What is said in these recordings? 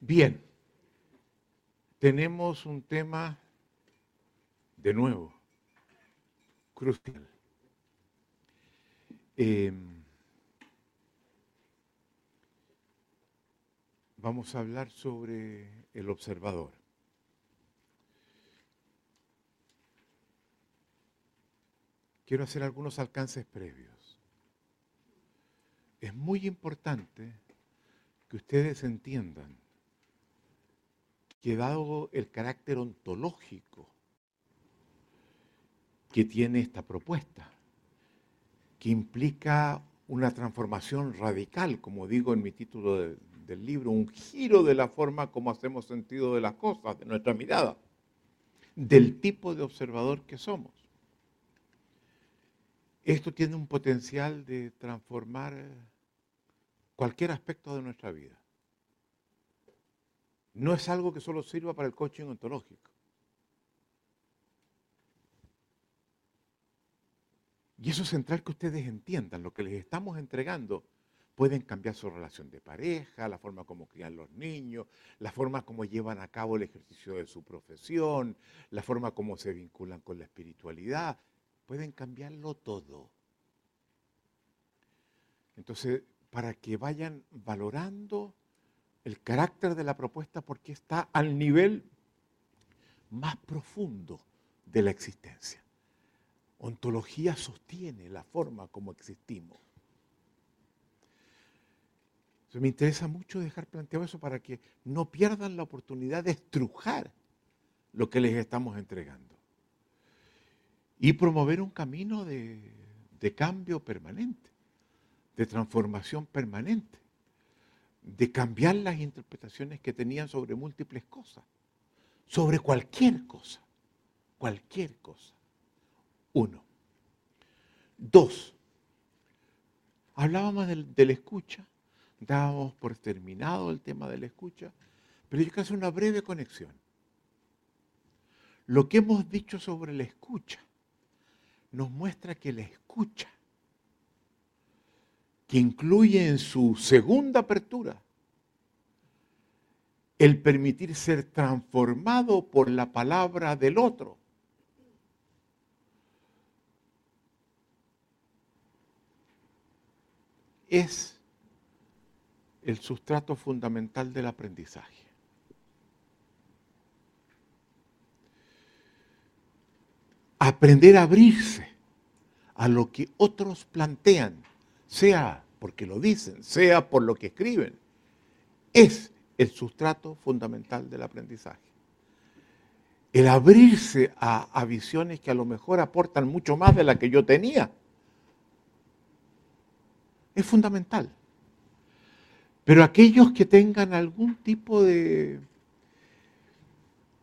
Bien, tenemos un tema de nuevo crucial. Eh, vamos a hablar sobre el observador. Quiero hacer algunos alcances previos. Es muy importante que ustedes entiendan que dado el carácter ontológico que tiene esta propuesta, que implica una transformación radical, como digo en mi título del libro, un giro de la forma como hacemos sentido de las cosas, de nuestra mirada, del tipo de observador que somos. Esto tiene un potencial de transformar cualquier aspecto de nuestra vida. No es algo que solo sirva para el coaching ontológico. Y eso es central que ustedes entiendan, lo que les estamos entregando pueden cambiar su relación de pareja, la forma como crían los niños, la forma como llevan a cabo el ejercicio de su profesión, la forma como se vinculan con la espiritualidad. Pueden cambiarlo todo. Entonces, para que vayan valorando el carácter de la propuesta porque está al nivel más profundo de la existencia. Ontología sostiene la forma como existimos. me interesa mucho dejar planteado eso para que no pierdan la oportunidad de estrujar lo que les estamos entregando. Y promover un camino de, cambio permanente, de transformación permanente, de cambiar las interpretaciones que tenían sobre múltiples cosas, sobre cualquier cosa, cualquier cosa. Uno. Dos. Hablábamos de la escucha, dábamos por terminado el tema de la escucha, pero yo quiero hacer una breve conexión. Lo que hemos dicho sobre la escucha nos muestra que la escucha, que incluye en su segunda apertura el permitir ser transformado por la palabra del otro, es el sustrato fundamental del aprendizaje. Aprender a abrirse a lo que otros plantean, sea porque lo dicen, sea por lo que escriben, es el sustrato fundamental del aprendizaje. El abrirse a, visiones que a lo mejor aportan mucho más de la que yo tenía es fundamental. Pero aquellos que tengan algún tipo de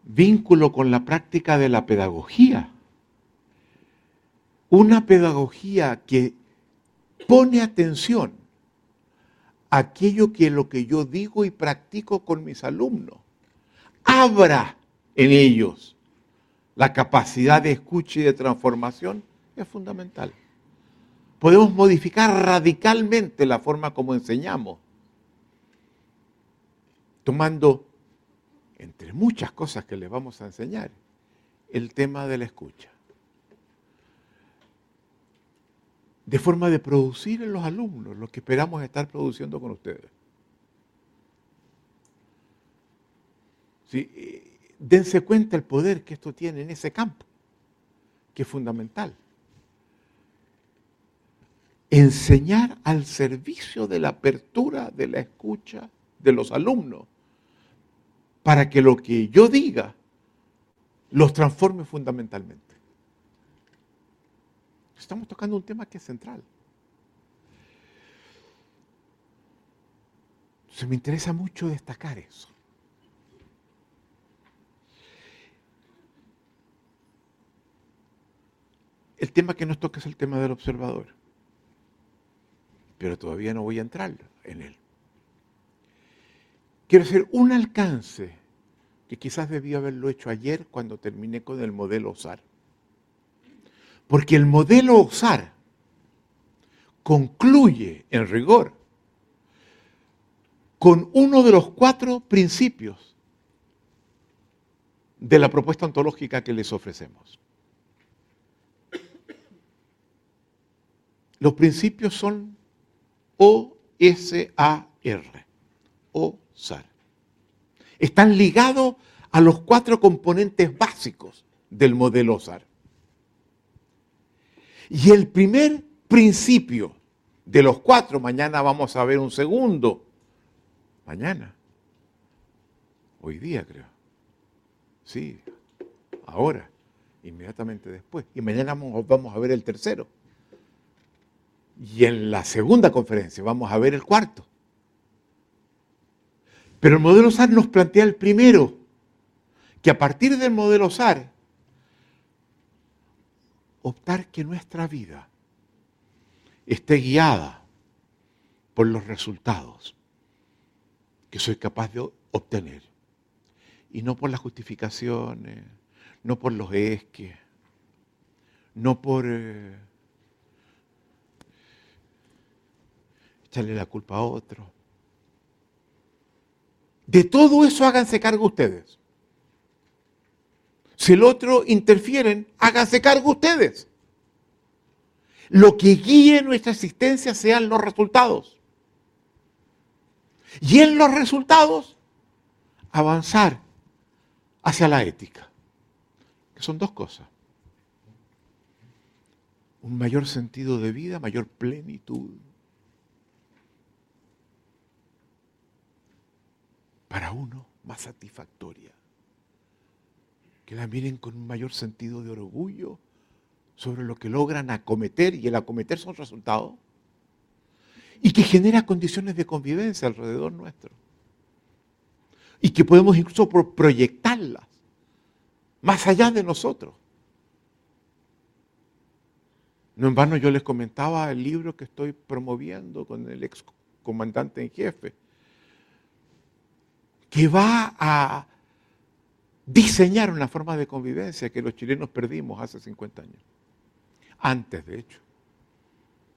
vínculo con la práctica de la pedagogía, una pedagogía que pone atención a aquello que lo que yo digo y practico con mis alumnos, abra en ellos la capacidad de escucha y de transformación, es fundamental podemos modificar radicalmente la forma como enseñamos, tomando, entre muchas cosas que les vamos a enseñar, el tema de la escucha. De forma de producir en los alumnos lo que esperamos estar produciendo con ustedes. Eh, dense cuenta el poder que esto tiene en ese campo, que es fundamental enseñar al servicio de la apertura de la escucha de los alumnos, para que lo que yo diga los transforme fundamentalmente. Estamos tocando un tema que es central. Se me interesa mucho destacar eso. El tema que nos toca es el tema del observador pero todavía no voy a entrar en él. Quiero hacer un alcance que quizás debí haberlo hecho ayer cuando terminé con el modelo OSAR. Porque el modelo OSAR concluye en rigor con uno de los cuatro principios de la propuesta ontológica que les ofrecemos. Los principios son O-S-A-R, O-SAR. Están ligados a los cuatro componentes básicos del modelo SAR. Y el primer principio de los cuatro, mañana vamos a ver un segundo, mañana, hoy día creo, sí, ahora, inmediatamente después, y mañana vamos a ver el tercero. Y en la segunda conferencia vamos a ver el cuarto. Pero el modelo SAR nos plantea el primero, que a partir del modelo SAR, optar que nuestra vida esté guiada por los resultados que soy capaz de obtener. Y no por las justificaciones, no por los esques, no por eh, echarle la culpa a otro. De todo eso háganse cargo ustedes. Si el otro interfieren, háganse cargo ustedes. Lo que guíe nuestra existencia sean los resultados. Y en los resultados, avanzar hacia la ética, que son dos cosas. Un mayor sentido de vida, mayor plenitud. Para uno, más satisfactoria. Que la miren con un mayor sentido de orgullo sobre lo que logran acometer, y el acometer son resultados, y que genera condiciones de convivencia alrededor nuestro. Y que podemos incluso proyectarlas más allá de nosotros. No en vano yo les comentaba el libro que estoy promoviendo con el ex comandante en jefe, que va a diseñar una forma de convivencia que los chilenos perdimos hace 50 años. Antes de hecho,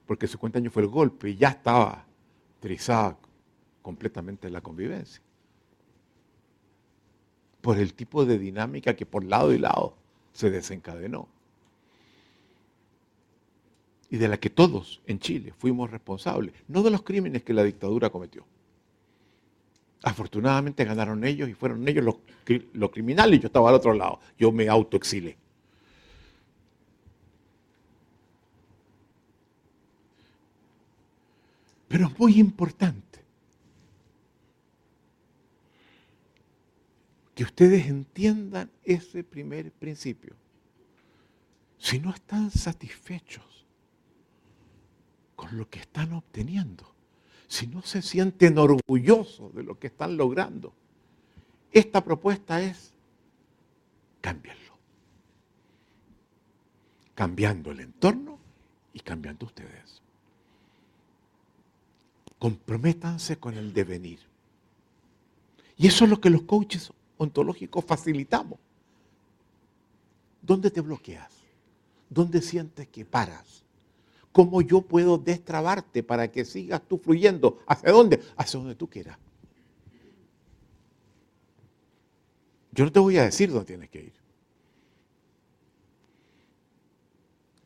porque 50 años fue el golpe y ya estaba trizada completamente la convivencia, por el tipo de dinámica que por lado y lado se desencadenó. Y de la que todos en Chile fuimos responsables, no de los crímenes que la dictadura cometió. Afortunadamente ganaron ellos y fueron ellos los, criminales y yo estaba al otro lado, yo me autoexilé. Pero es muy importante que ustedes entiendan ese primer principio. Si no están satisfechos con lo que están obteniendo, si no se sienten orgullosos de lo que están logrando, esta propuesta es cámbienlo. Cambiando el entorno y cambiando ustedes comprométanse con el devenir. Y eso es lo que los coaches ontológicos facilitamos. ¿Dónde te bloqueas? ¿Dónde sientes que paras? ¿Cómo yo puedo destrabarte para que sigas tú fluyendo? ¿Hacia dónde? Hacia donde tú quieras. Yo no te voy a decir dónde tienes que ir.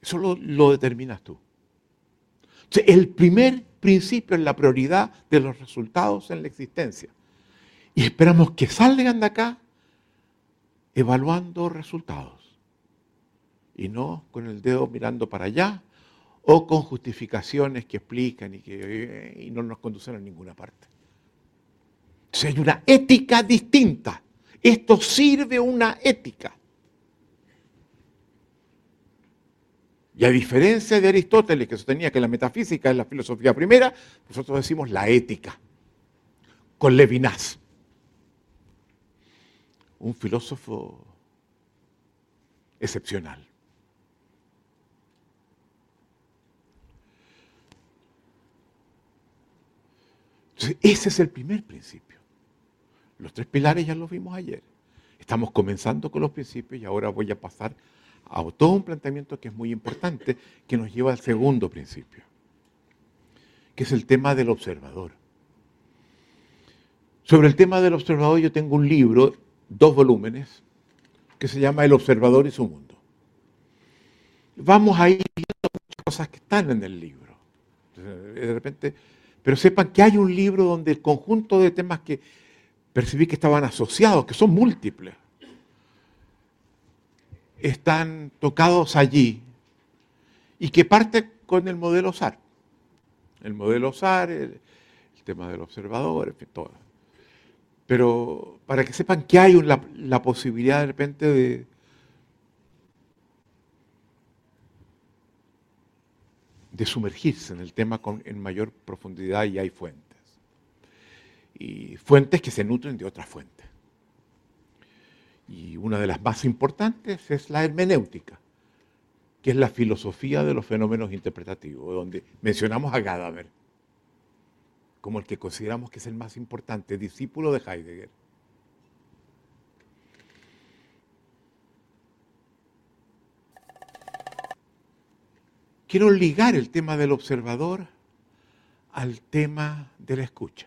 Eso lo, lo determinas tú. el primer principio en la prioridad de los resultados en la existencia. Y esperamos que salgan de acá evaluando resultados y no con el dedo mirando para allá o con justificaciones que explican y que y no nos conducen a ninguna parte. Entonces hay una ética distinta. Esto sirve una ética. Y a diferencia de Aristóteles, que sostenía que la metafísica es la filosofía primera, nosotros decimos la ética, con Levinas, un filósofo excepcional. Ese es el primer principio. Los tres pilares ya los vimos ayer. Estamos comenzando con los principios y ahora voy a pasar a todo un planteamiento que es muy importante, que nos lleva al segundo principio, que es el tema del observador. Sobre el tema del observador yo tengo un libro, dos volúmenes, que se llama El observador y su mundo. Vamos a ir viendo muchas cosas que están en el libro. De repente, pero sepan que hay un libro donde el conjunto de temas que percibí que estaban asociados, que son múltiples, están tocados allí y que parte con el modelo SAR. El modelo SAR, el, tema del observador, en fin, todo. Pero para que sepan que hay la, posibilidad de repente de, de sumergirse en el tema con, en mayor profundidad y hay fuentes. Y fuentes que se nutren de otras fuentes. Y una de las más importantes es la hermenéutica, que es la filosofía de los fenómenos interpretativos, donde mencionamos a Gadamer como el que consideramos que es el más importante, discípulo de Heidegger. Quiero ligar el tema del observador al tema de la escucha.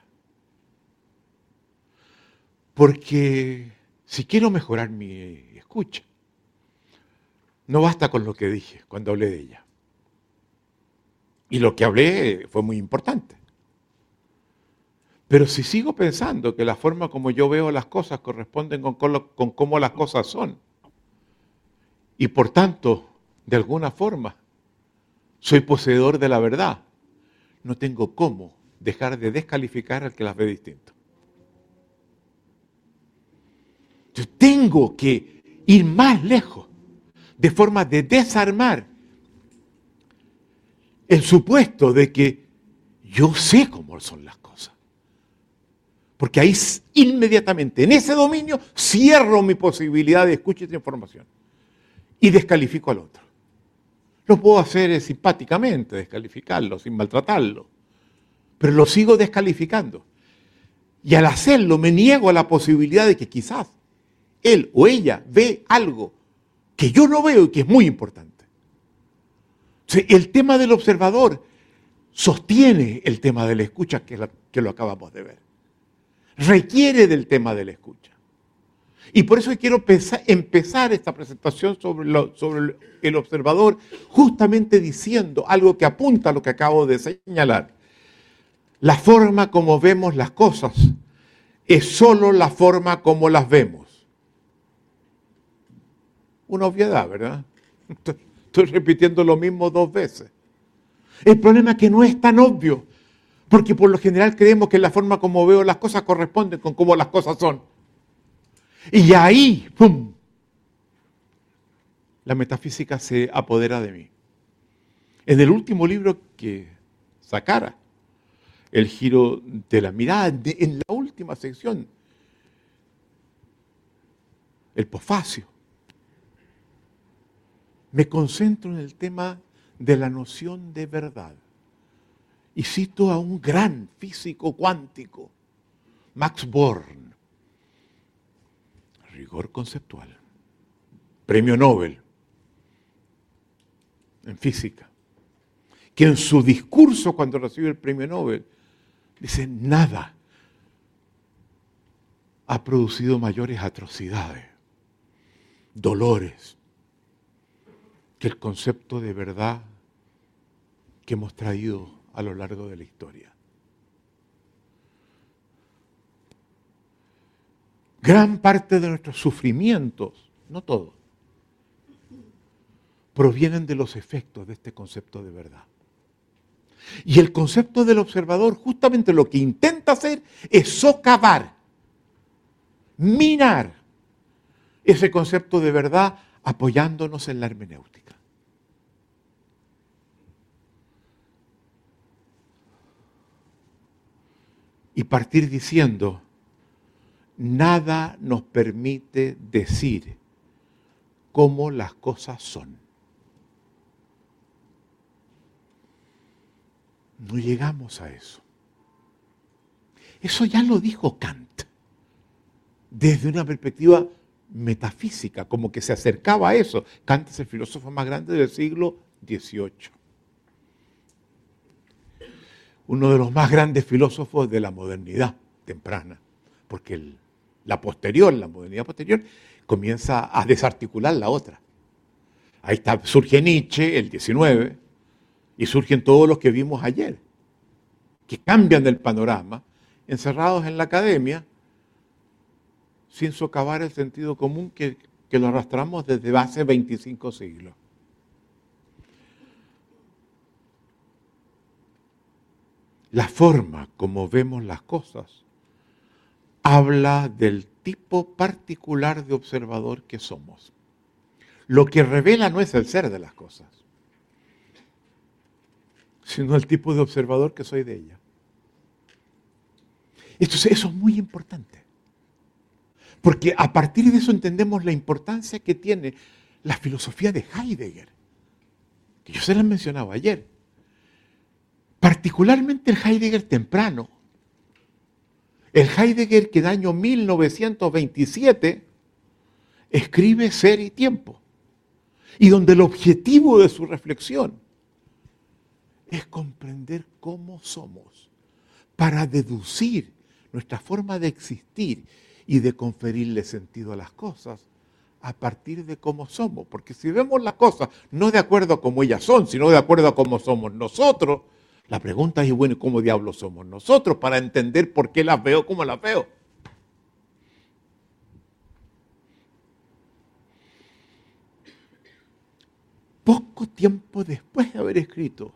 Porque si quiero mejorar mi escucha, no basta con lo que dije cuando hablé de ella. Y lo que hablé fue muy importante. Pero si sigo pensando que la forma como yo veo las cosas corresponden con, con cómo las cosas son, y por tanto, de alguna forma, soy poseedor de la verdad, no tengo cómo dejar de descalificar al que las ve distinto. Yo tengo que ir más lejos, de forma de desarmar el supuesto de que yo sé cómo son las cosas. Porque ahí inmediatamente, en ese dominio, cierro mi posibilidad de escuchar esta información y descalifico al otro. Lo puedo hacer simpáticamente, descalificarlo, sin maltratarlo, pero lo sigo descalificando. Y al hacerlo me niego a la posibilidad de que quizás él o ella ve algo que yo no veo y que es muy importante. el tema del observador sostiene el tema de la escucha que lo acabamos de ver requiere del tema de la escucha. Y por eso quiero empezar esta presentación sobre, el observador justamente diciendo algo que apunta a lo que acabo de señalar. La forma como vemos las cosas es solo la forma como las vemos. Una obviedad, ¿verdad? Estoy repitiendo lo mismo dos veces. El problema es que no es tan obvio. Porque por lo general creemos que la forma como veo las cosas corresponde con cómo las cosas son. Y ahí, ¡pum! La metafísica se apodera de mí. En el último libro que sacara, el giro de la mirada, en la última sección, el posfacio, me concentro en el tema de la noción de verdad. Y cito a un gran físico cuántico, Max Born, rigor conceptual, premio Nobel en física, que en su discurso cuando recibe el premio Nobel dice, nada ha producido mayores atrocidades, dolores, que el concepto de verdad que hemos traído a lo largo de la historia. Gran parte de nuestros sufrimientos, no todos, provienen de los efectos de este concepto de verdad. Y el concepto del observador justamente lo que intenta hacer es socavar, minar ese concepto de verdad apoyándonos en la hermenéutica. y partir diciendo, nada nos permite decir cómo las cosas son. No llegamos a eso. Eso ya lo dijo Kant, desde una perspectiva metafísica, como que se acercaba a eso. Kant es el filósofo más grande del siglo XVIII uno de los más grandes filósofos de la modernidad temprana, porque la posterior, la modernidad posterior, comienza a desarticular la otra. Ahí está, surge Nietzsche, el 19, y surgen todos los que vimos ayer, que cambian el panorama, encerrados en la academia, sin socavar el sentido común que, que lo arrastramos desde hace 25 siglos. La forma como vemos las cosas habla del tipo particular de observador que somos. Lo que revela no es el ser de las cosas, sino el tipo de observador que soy de ella. Eso es muy importante. Porque a partir de eso entendemos la importancia que tiene la filosofía de Heidegger, que yo se la mencionaba ayer. Particularmente el Heidegger temprano. El Heidegger que en el año 1927 escribe Ser y Tiempo. Y donde el objetivo de su reflexión es comprender cómo somos para deducir nuestra forma de existir y de conferirle sentido a las cosas a partir de cómo somos. Porque si vemos las cosas no de acuerdo a cómo ellas son, sino de acuerdo a cómo somos nosotros, la pregunta es, bueno, ¿cómo diablos somos nosotros para entender por qué las veo como las veo? Poco tiempo después de haber escrito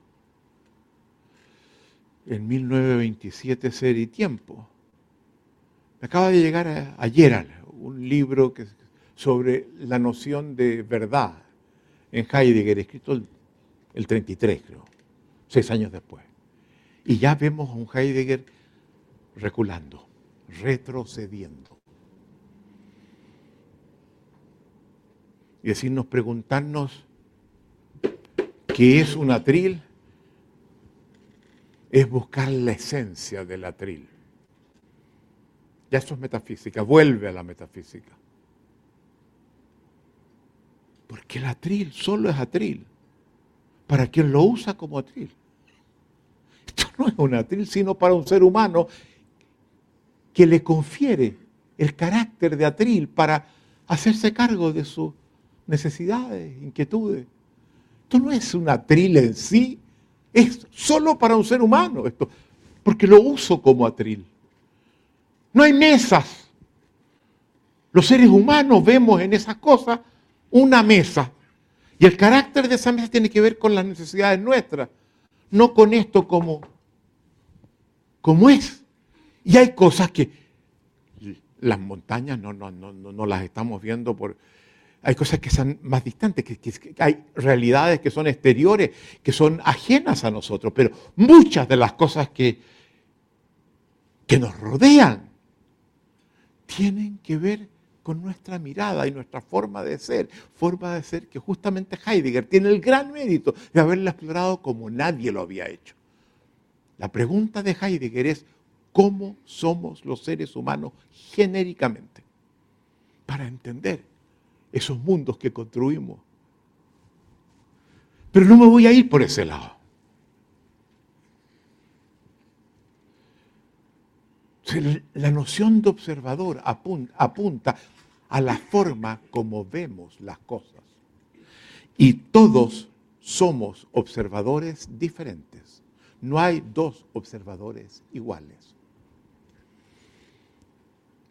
en 1927 Ser y Tiempo, me acaba de llegar ayer un libro que, sobre la noción de verdad en Heidegger, escrito el, el 33, creo seis años después. Y ya vemos a un Heidegger reculando, retrocediendo. Y decirnos, preguntarnos qué es un atril, es buscar la esencia del atril. Ya eso es metafísica, vuelve a la metafísica. Porque el atril solo es atril para quien lo usa como atril. No es un atril, sino para un ser humano que le confiere el carácter de atril para hacerse cargo de sus necesidades, inquietudes. Esto no es un atril en sí, es solo para un ser humano esto, porque lo uso como atril. No hay mesas. Los seres humanos vemos en esas cosas una mesa y el carácter de esa mesa tiene que ver con las necesidades nuestras, no con esto como, como es. Y hay cosas que las montañas no, no, no, no las estamos viendo por... Hay cosas que son más distantes, que, hay realidades que son exteriores, que son ajenas a nosotros, pero muchas de las cosas que, que nos rodean tienen que ver con nuestra mirada y nuestra forma de ser, forma de ser que justamente Heidegger tiene el gran mérito de haberla explorado como nadie lo había hecho. La pregunta de Heidegger es, ¿cómo somos los seres humanos genéricamente? Para entender esos mundos que construimos. Pero no me voy a ir por ese lado. La noción de observador apunta a la forma como vemos las cosas. Y todos somos observadores diferentes. No hay dos observadores iguales.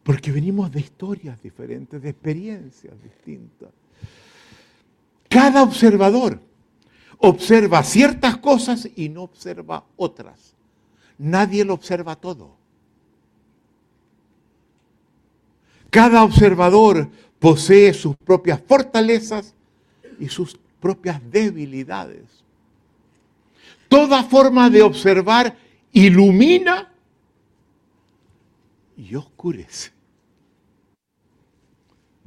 Porque venimos de historias diferentes, de experiencias distintas. Cada observador observa ciertas cosas y no observa otras. Nadie lo observa todo. Cada observador posee sus propias fortalezas y sus propias debilidades. Toda forma de observar ilumina y oscurece.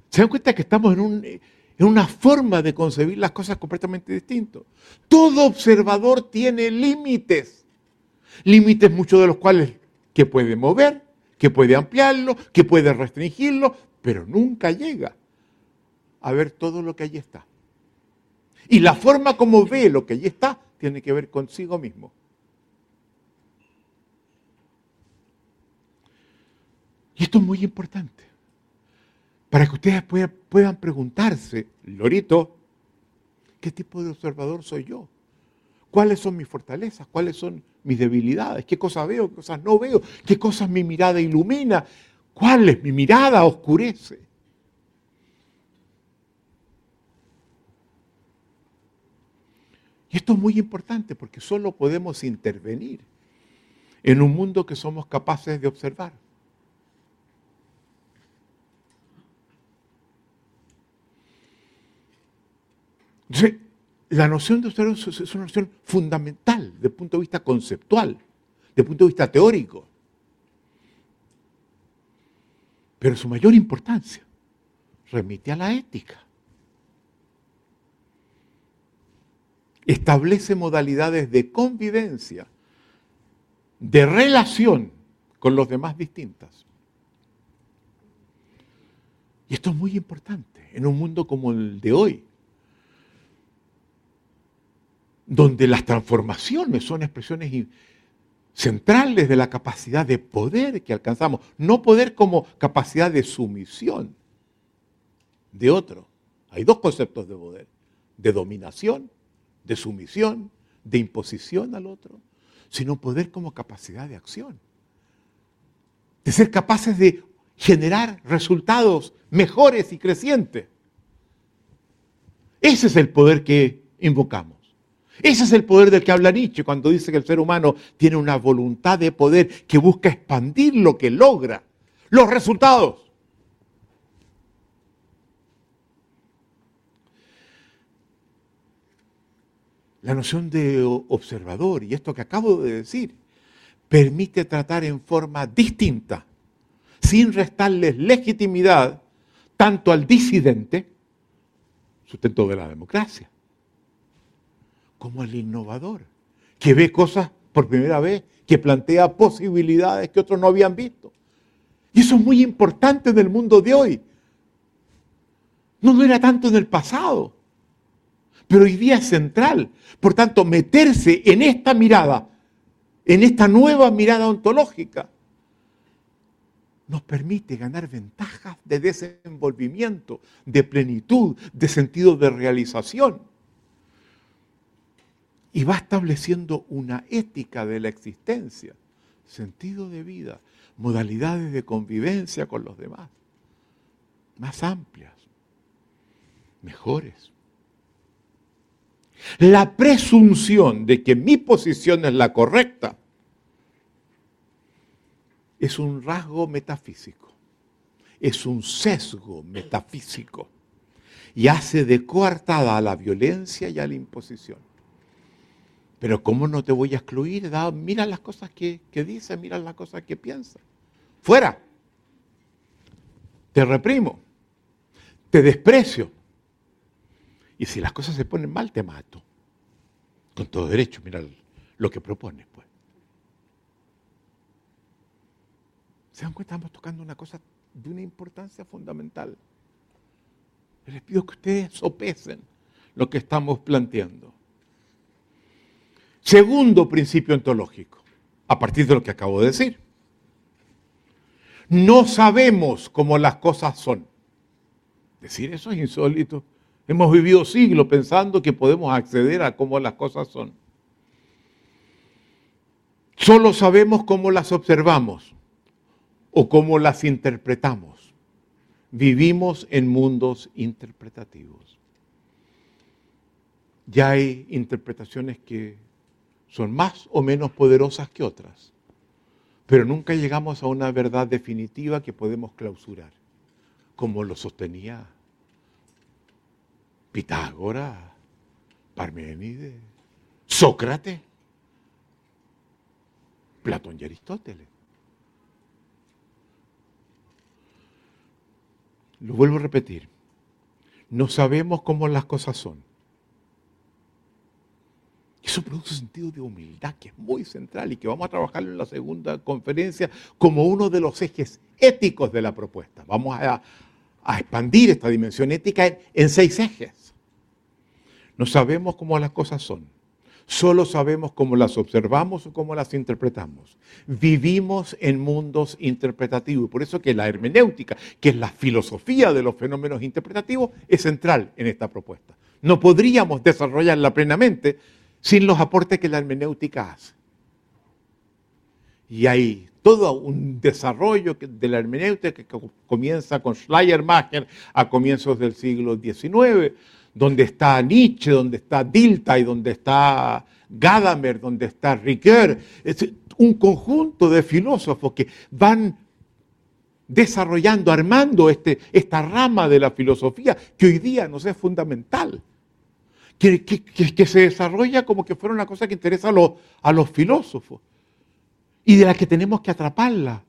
¿Se dan cuenta que estamos en, una forma de concebir las cosas completamente distintas? Todo observador tiene límites. Límites muchos de los cuales que puede mover, que puede ampliarlo, que puede restringirlo, pero nunca llega a ver todo lo que allí está. Y la forma como ve lo que allí está tiene que ver consigo mismo. Y esto es muy importante, para que ustedes puedan preguntarse, Lorito, ¿qué tipo de observador soy yo? ¿Cuáles son mis fortalezas? ¿Cuáles son mis debilidades? ¿Qué cosas veo? ¿Qué cosas no veo? ¿Qué cosas mi mirada ilumina? ¿Cuál es mi mirada oscurece? Y esto es muy importante porque solo podemos intervenir en un mundo que somos capaces de observar. Entonces, la noción de observar es una noción fundamental desde el punto de vista conceptual, desde el punto de vista teórico. Pero su mayor importancia remite a la ética. Establece modalidades de convivencia, de relación con los demás distintas. Y esto es muy importante en un mundo como el de hoy, donde las transformaciones son expresiones centrales de la capacidad de poder que alcanzamos, no poder como capacidad de sumisión de otro. Hay dos conceptos de poder, de dominación de sumisión, de imposición al otro, sino poder como capacidad de acción. De ser capaces de generar resultados mejores y crecientes. Ese es el poder que invocamos. Ese es el poder del que habla Nietzsche cuando dice que el ser humano tiene una voluntad de poder que busca expandir lo que logra, los resultados. La noción de observador y esto que acabo de decir permite tratar en forma distinta, sin restarles legitimidad tanto al disidente, sustento de la democracia, como al innovador, que ve cosas por primera vez, que plantea posibilidades que otros no habían visto. Y eso es muy importante en el mundo de hoy. No lo era tanto en el pasado pero hoy día es central. Por tanto, meterse en esta mirada, en esta nueva mirada ontológica, nos permite ganar ventajas de desenvolvimiento, de plenitud, de sentido de realización. Y va estableciendo una ética de la existencia, sentido de vida, modalidades de convivencia con los demás, más amplias, mejores. La presunción de que mi posición es la correcta es un rasgo metafísico, es un sesgo metafísico y hace de coartada a la violencia y a la imposición. Pero ¿cómo no te voy a excluir? mira las cosas que, que dice, mira las cosas que piensa. Fuera. Te reprimo. Te desprecio. Y si las cosas se ponen mal, te mato. Con todo derecho, mira lo que propones, pues. ¿Se dan cuenta? Estamos tocando una cosa de una importancia fundamental. Les pido que ustedes sopesen lo que estamos planteando. Segundo principio ontológico, a partir de lo que acabo de decir. No sabemos cómo las cosas son. Decir eso es insólito. Hemos vivido siglos pensando que podemos acceder a cómo las cosas son. Solo sabemos cómo las observamos o cómo las interpretamos. Vivimos en mundos interpretativos. Ya hay interpretaciones que son más o menos poderosas que otras, pero nunca llegamos a una verdad definitiva que podemos clausurar, como lo sostenía Pitágoras, Parménides, Sócrates, Platón y Aristóteles. Lo vuelvo a repetir. No sabemos cómo las cosas son. Eso produce un sentido de humildad que es muy central y que vamos a trabajar en la segunda conferencia como uno de los ejes éticos de la propuesta. Vamos a, a expandir esta dimensión ética en, seis ejes. No sabemos cómo las cosas son. Solo sabemos cómo las observamos o cómo las interpretamos. Vivimos en mundos interpretativos. Por eso que la hermenéutica, que es la filosofía de los fenómenos interpretativos, es central en esta propuesta. No podríamos desarrollarla plenamente sin los aportes que la hermenéutica hace. Y hay todo un desarrollo de la hermenéutica que comienza con Schleiermacher a comienzos del siglo XIX, donde está Nietzsche, donde está Dilthey, donde está Gadamer, donde está Ricoeur. Es un conjunto de filósofos que van desarrollando, armando este, esta rama de la filosofía que hoy día nos es fundamental. Que, se desarrolla como que fuera una cosa que interesa a los filósofos y de la que tenemos que atraparla.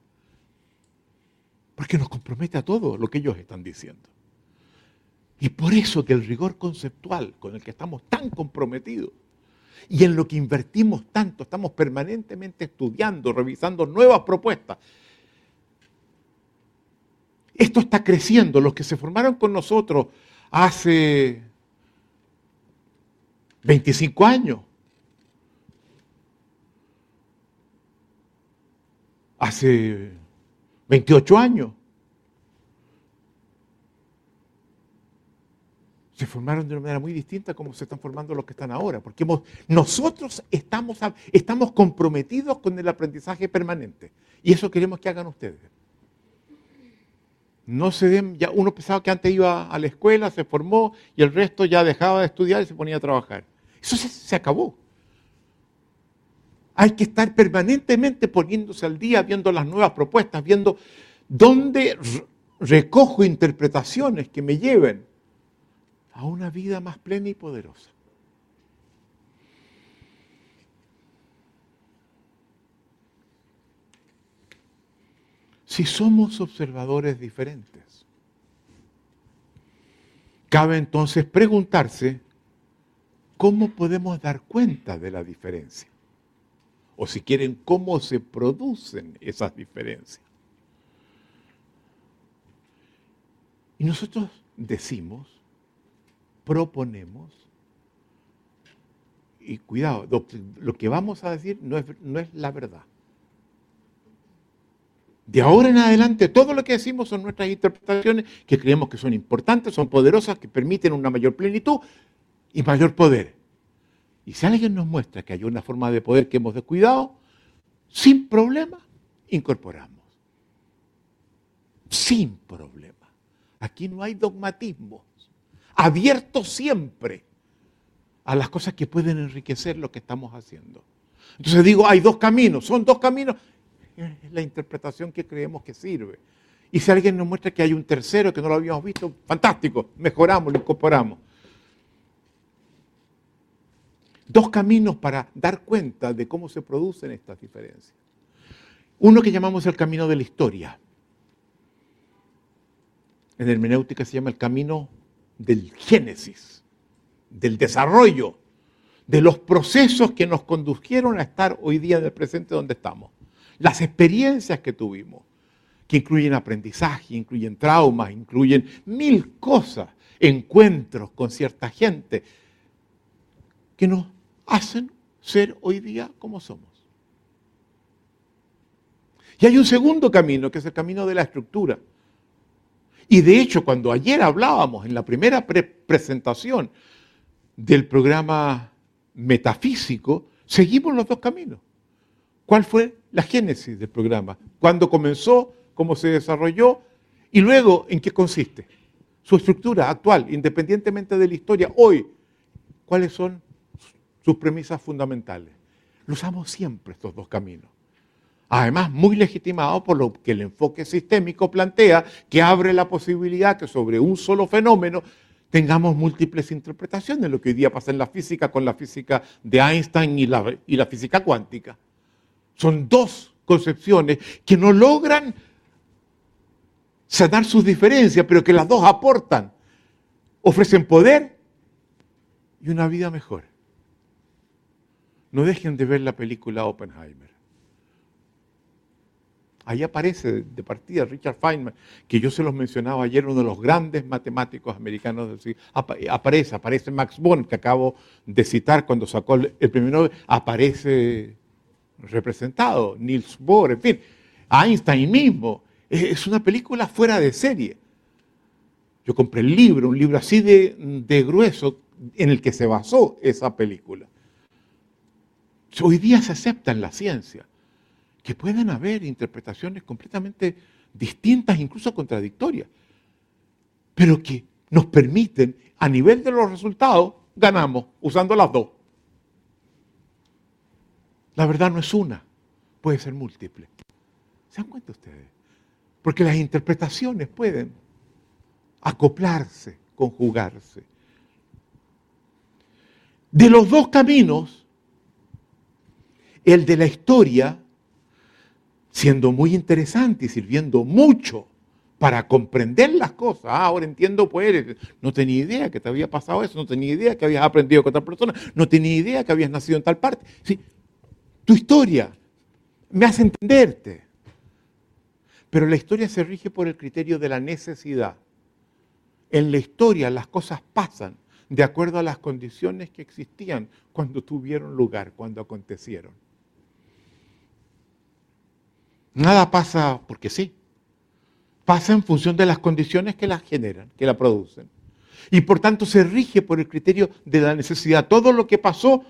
Porque nos compromete a todo lo que ellos están diciendo. Y por eso que el rigor conceptual con el que estamos tan comprometidos y en lo que invertimos tanto, estamos permanentemente estudiando, revisando nuevas propuestas. Esto está creciendo. Los que se formaron con nosotros hace 25 años, hace 28 años, se formaron de una manera muy distinta como se están formando los que están ahora, porque nosotros estamos, estamos comprometidos con el aprendizaje permanente y eso queremos que hagan ustedes. No se den, ya uno pensaba que antes iba a la escuela, se formó y el resto ya dejaba de estudiar y se ponía a trabajar. Eso se acabó. Hay que estar permanentemente poniéndose al día, viendo las nuevas propuestas, viendo dónde recojo interpretaciones que me lleven a una vida más plena y poderosa. Si somos observadores diferentes, cabe entonces preguntarse cómo podemos dar cuenta de la diferencia. O si quieren, cómo se producen esas diferencias. Y nosotros decimos proponemos, y cuidado, lo que vamos a decir no es, no es la verdad. De ahora en adelante, todo lo que decimos son nuestras interpretaciones que creemos que son importantes, son poderosas, que permiten una mayor plenitud y mayor poder. Y si alguien nos muestra que hay una forma de poder que hemos descuidado, sin problema, incorporamos. Sin problema. Aquí no hay dogmatismo abierto siempre a las cosas que pueden enriquecer lo que estamos haciendo. Entonces digo, hay dos caminos, son dos caminos. Es la interpretación que creemos que sirve. Y si alguien nos muestra que hay un tercero que no lo habíamos visto, fantástico, mejoramos, lo incorporamos. Dos caminos para dar cuenta de cómo se producen estas diferencias. Uno que llamamos el camino de la historia. En hermenéutica se llama el camino del génesis, del desarrollo, de los procesos que nos condujeron a estar hoy día en el presente donde estamos. Las experiencias que tuvimos, que incluyen aprendizaje, incluyen traumas, incluyen mil cosas, encuentros con cierta gente, que nos hacen ser hoy día como somos. Y hay un segundo camino, que es el camino de la estructura y de hecho, cuando ayer hablábamos en la primera presentación del programa metafísico, seguimos los dos caminos. ¿Cuál fue la génesis del programa? ¿Cuándo comenzó? ¿Cómo se desarrolló? Y luego, ¿en qué consiste? Su estructura actual, independientemente de la historia, hoy, ¿cuáles son sus premisas fundamentales? Lo usamos siempre estos dos caminos además muy legitimado por lo que el enfoque sistémico plantea, que abre la posibilidad que sobre un solo fenómeno tengamos múltiples interpretaciones, lo que hoy día pasa en la física con la física de Einstein y la, y la física cuántica. Son dos concepciones que no logran sanar sus diferencias, pero que las dos aportan, ofrecen poder y una vida mejor. No dejen de ver la película Oppenheimer. Ahí aparece de partida Richard Feynman, que yo se los mencionaba ayer, uno de los grandes matemáticos americanos del siglo. Aparece, aparece Max Born, que acabo de citar cuando sacó el, premio Nobel, aparece representado, Niels Bohr, en fin, Einstein mismo. Es una película fuera de serie. Yo compré el libro, un libro así de, de grueso, en el que se basó esa película. Hoy día se acepta en la ciencia que pueden haber interpretaciones completamente distintas, incluso contradictorias, pero que nos permiten, a nivel de los resultados, ganamos usando las dos. La verdad no es una, puede ser múltiple. ¿Se dan cuenta ustedes? Porque las interpretaciones pueden acoplarse, conjugarse. De los dos caminos, el de la historia siendo muy interesante y sirviendo mucho para comprender las cosas. Ah, ahora entiendo, pues, no tenía idea que te había pasado eso, no tenía idea que habías aprendido con otra persona, no tenía idea que habías nacido en tal parte. Sí, tu historia me hace entenderte. Pero la historia se rige por el criterio de la necesidad. En la historia las cosas pasan de acuerdo a las condiciones que existían cuando tuvieron lugar, cuando acontecieron. Nada pasa porque sí. Pasa en función de las condiciones que la generan, que la producen. Y por tanto se rige por el criterio de la necesidad. Todo lo que pasó,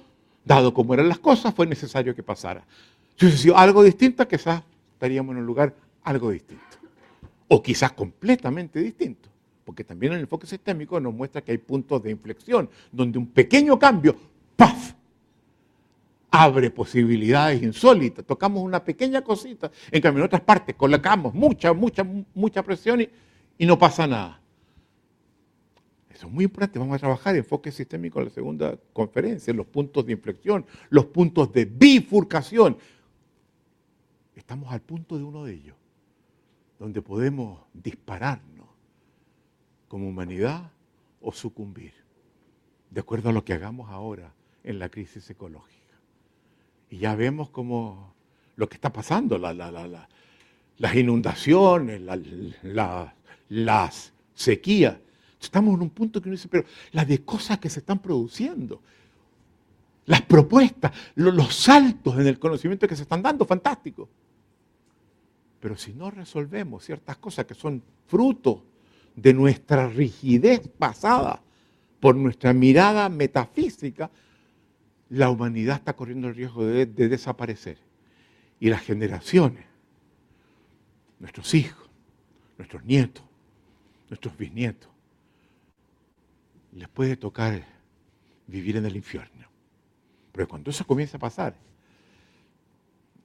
dado como eran las cosas, fue necesario que pasara. Si hubiese sido algo distinto, quizás estaríamos en un lugar algo distinto. O quizás completamente distinto. Porque también el enfoque sistémico nos muestra que hay puntos de inflexión, donde un pequeño cambio, ¡paf! Abre posibilidades insólitas. Tocamos una pequeña cosita, en cambio en otras partes colocamos mucha, mucha, mucha presión y, y no pasa nada. Eso es muy importante. Vamos a trabajar enfoque sistémico en la segunda conferencia, los puntos de inflexión, los puntos de bifurcación. Estamos al punto de uno de ellos, donde podemos dispararnos como humanidad o sucumbir, de acuerdo a lo que hagamos ahora en la crisis ecológica. Y ya vemos cómo lo que está pasando, las inundaciones, las sequías. Estamos en un punto que uno dice, pero las de cosas que se están produciendo, las propuestas, los saltos en el conocimiento que se están dando, fantástico. Pero si no resolvemos ciertas cosas que son fruto de nuestra rigidez pasada, por nuestra mirada metafísica, la humanidad está corriendo el riesgo de, desaparecer. Y las generaciones, nuestros hijos, nuestros nietos, nuestros bisnietos, les puede tocar vivir en el infierno. Pero cuando eso comienza a pasar,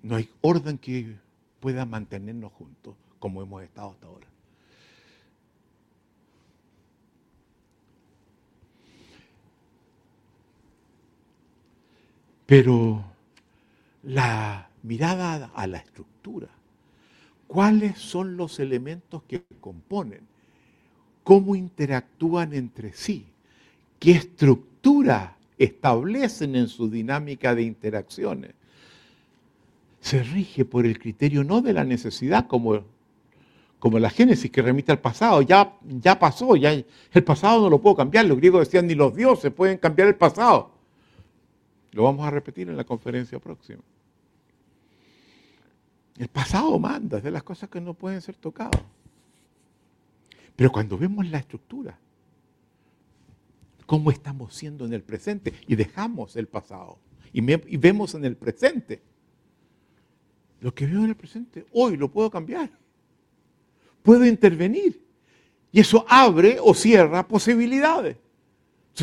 no hay orden que pueda mantenernos juntos como hemos estado hasta ahora. Pero la mirada a la estructura, cuáles son los elementos que componen, cómo interactúan entre sí, qué estructura establecen en su dinámica de interacciones, se rige por el criterio no de la necesidad como, como la génesis que remite al pasado, ya, ya pasó, ya el pasado no lo puedo cambiar, los griegos decían ni los dioses pueden cambiar el pasado. Lo vamos a repetir en la conferencia próxima. El pasado manda, es de las cosas que no pueden ser tocadas. Pero cuando vemos la estructura, cómo estamos siendo en el presente y dejamos el pasado y, y, vemos en el presente, lo que veo en el presente, hoy lo puedo cambiar. Puedo intervenir. Y eso abre o cierra posibilidades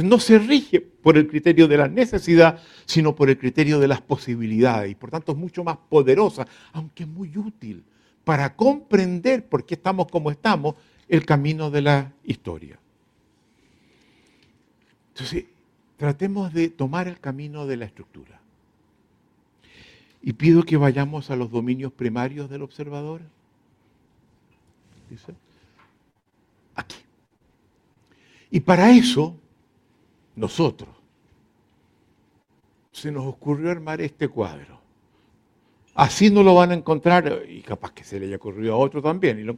no se rige por el criterio de la necesidad, sino por el criterio de las posibilidades. Y por tanto es mucho más poderosa, aunque muy útil para comprender por qué estamos como estamos, el camino de la historia. Entonces, tratemos de tomar el camino de la estructura. Y pido que vayamos a los dominios primarios del observador. Dice, aquí. Y para eso nosotros, se nos ocurrió armar este cuadro. así no lo van a encontrar, y capaz que se le haya ocurrido a otro también, y lo,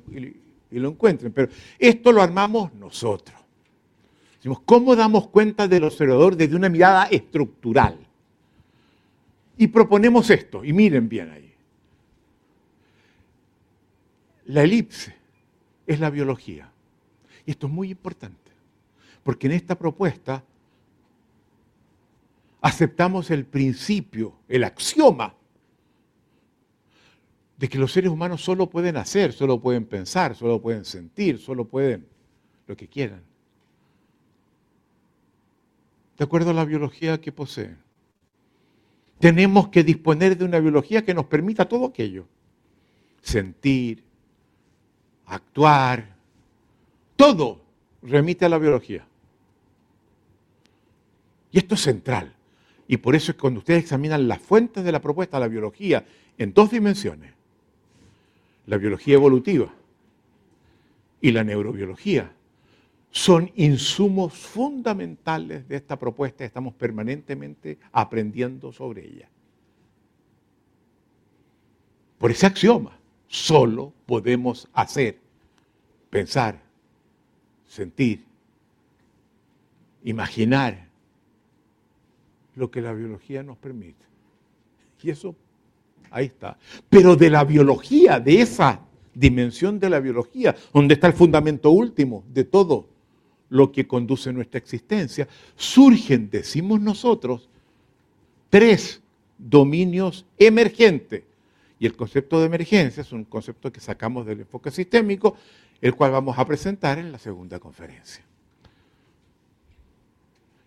y lo encuentren, pero esto lo armamos nosotros. Decimos, ¿cómo damos cuenta del observador desde una mirada estructural? Y proponemos esto, y miren bien ahí. La elipse es la biología. Y esto es muy importante, porque en esta propuesta aceptamos el principio, el axioma, de que los seres humanos solo pueden hacer, solo pueden pensar, solo pueden sentir, solo pueden lo que quieran. De acuerdo a la biología que poseen. Tenemos que disponer de una biología que nos permita todo aquello. Sentir, actuar, todo remite a la biología. Y esto es central. Y por eso es que cuando ustedes examinan las fuentes de la propuesta la biología en dos dimensiones, la biología evolutiva y la neurobiología, son insumos fundamentales de esta propuesta y estamos permanentemente aprendiendo sobre ella. Por ese axioma, solo podemos hacer, pensar, sentir, imaginar lo que la biología nos permite. Y eso, ahí está. Pero de la biología, de esa dimensión de la biología, donde está el fundamento último de todo lo que conduce nuestra existencia, surgen, decimos nosotros, tres dominios emergentes. Y el concepto de emergencia es un concepto que sacamos del enfoque sistémico, el cual vamos a presentar en la segunda conferencia.